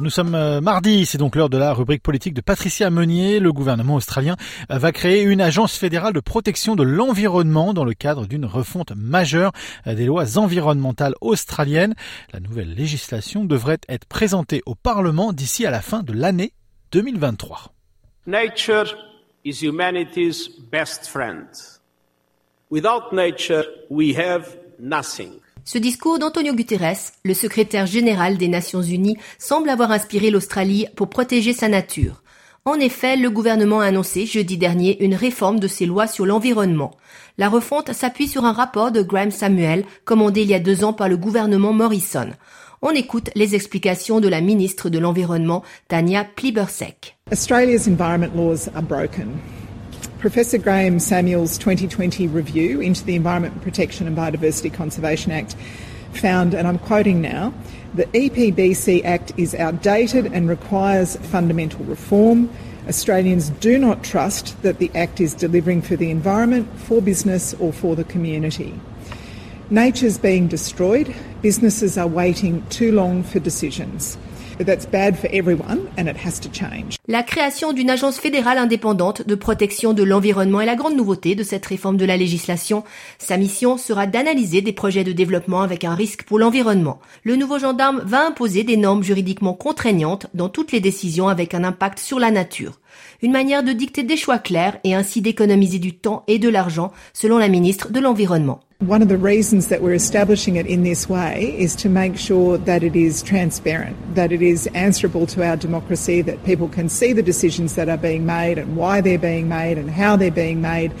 Nous sommes euh, mardi, c'est donc l'heure de la rubrique politique de Patricia Meunier. Le gouvernement australien euh, va créer une agence fédérale de protection de l'environnement dans le cadre d'une refonte majeure euh, des lois environnementales australiennes. La nouvelle législation devrait être présentée au Parlement d'ici à la fin de l'année 2023. Nature is humanity's best friend. Without nature, we have nothing. Ce discours d'Antonio Guterres, le secrétaire général des Nations Unies, semble avoir inspiré l'Australie pour protéger sa nature. En effet, le gouvernement a annoncé jeudi dernier une réforme de ses lois sur l'environnement. La refonte s'appuie sur un rapport de Graham Samuel, commandé il y a deux ans par le gouvernement Morrison. On écoute les explications de la ministre de l'Environnement, Tania Plibersek. Australia's environment laws are broken. Professor Graham Samuel's 2020 review into the Environment Protection and Biodiversity Conservation Act found, and I'm quoting now, the EPBC Act is outdated and requires fundamental reform. Australians do not trust that the Act is delivering for the environment, for business, or for the community. Nature's being destroyed, businesses are waiting too long for decisions. La création d'une agence fédérale indépendante de protection de l'environnement est la grande nouveauté de cette réforme de la législation. Sa mission sera d'analyser des projets de développement avec un risque pour l'environnement. Le nouveau gendarme va imposer des normes juridiquement contraignantes dans toutes les décisions avec un impact sur la nature. Une manière de dicter des choix clairs et ainsi d'économiser du temps et de l'argent, selon la ministre de l'Environnement. One of the reasons that we're establishing it in this way is to make sure that it is transparent, that it is answerable to our democracy, that people can see the decisions that are being made and why they're being made and how they're being made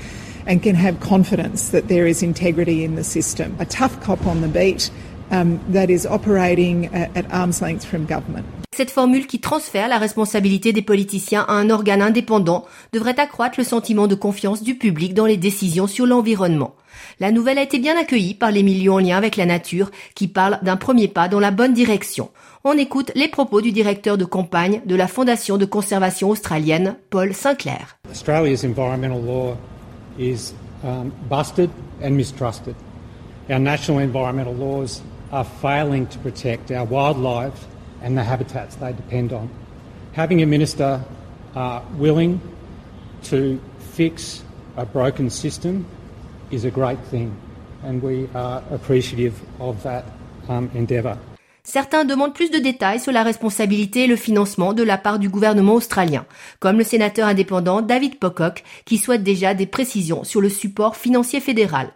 and can have confidence that there is integrity in the system. A tough cop on the beat um, that is operating at, at arm's length from government. Cette formule qui transfère la responsabilité des politiciens à un organe indépendant devrait accroître le sentiment de confiance du public dans les décisions sur l'environnement. La nouvelle a été bien accueillie par les milieux en lien avec la nature qui parlent d'un premier pas dans la bonne direction. On écoute les propos du directeur de campagne de la Fondation de conservation australienne, Paul Sinclair. Australia's environmental law is um, busted and mistrusted. Our national environmental laws are failing to protect our wildlife and the habitats they depend on. Having a minister uh, willing to fix a broken system is a great thing, and we are appreciative of that um, endeavour. Certains demandent plus de détails sur la responsabilité et le financement de la part du gouvernement australien, comme le sénateur indépendant David Pocock, qui souhaite déjà des précisions sur le support financier fédéral.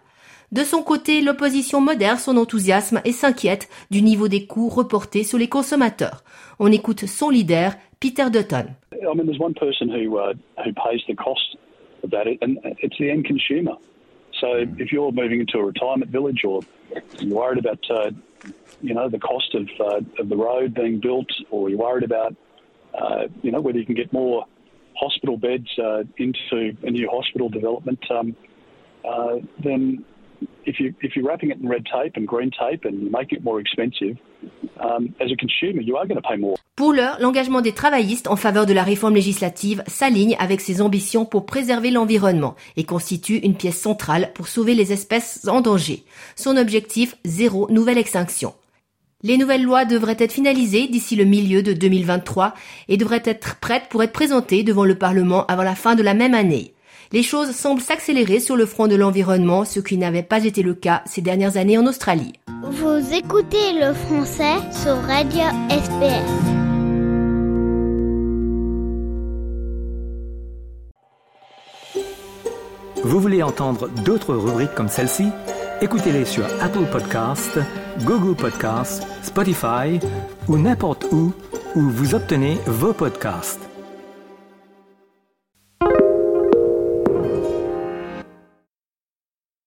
De son côté, l'opposition modère son enthousiasme et s'inquiète du niveau des coûts reportés sur les consommateurs. On écoute son leader, Peter Dutton. I mean, there's one person who uh, who pays the cost of that, and it's the end consumer. So if you're moving into a retirement village or you're worried about, uh, you know, the cost of, uh, of the road being built or you're worried about, uh, you know, whether you can get more hospital beds uh, into a new hospital development, um, uh, then if you if you're wrapping it in red tape and green tape and you make it more expensive, um, as a consumer, you are going to pay more. Pour l'heure, l'engagement des travaillistes en faveur de la réforme législative s'aligne avec ses ambitions pour préserver l'environnement et constitue une pièce centrale pour sauver les espèces en danger. Son objectif, zéro nouvelle extinction. Les nouvelles lois devraient être finalisées d'ici le milieu de 2023 et devraient être prêtes pour être présentées devant le Parlement avant la fin de la même année. Les choses semblent s'accélérer sur le front de l'environnement, ce qui n'avait pas été le cas ces dernières années en Australie. Vous écoutez le français sur Radio SPS. Vous voulez entendre d'autres rubriques comme celle-ci? Écoutez-les sur Apple Podcasts, Google Podcasts, Spotify ou n'importe où où vous obtenez vos podcasts.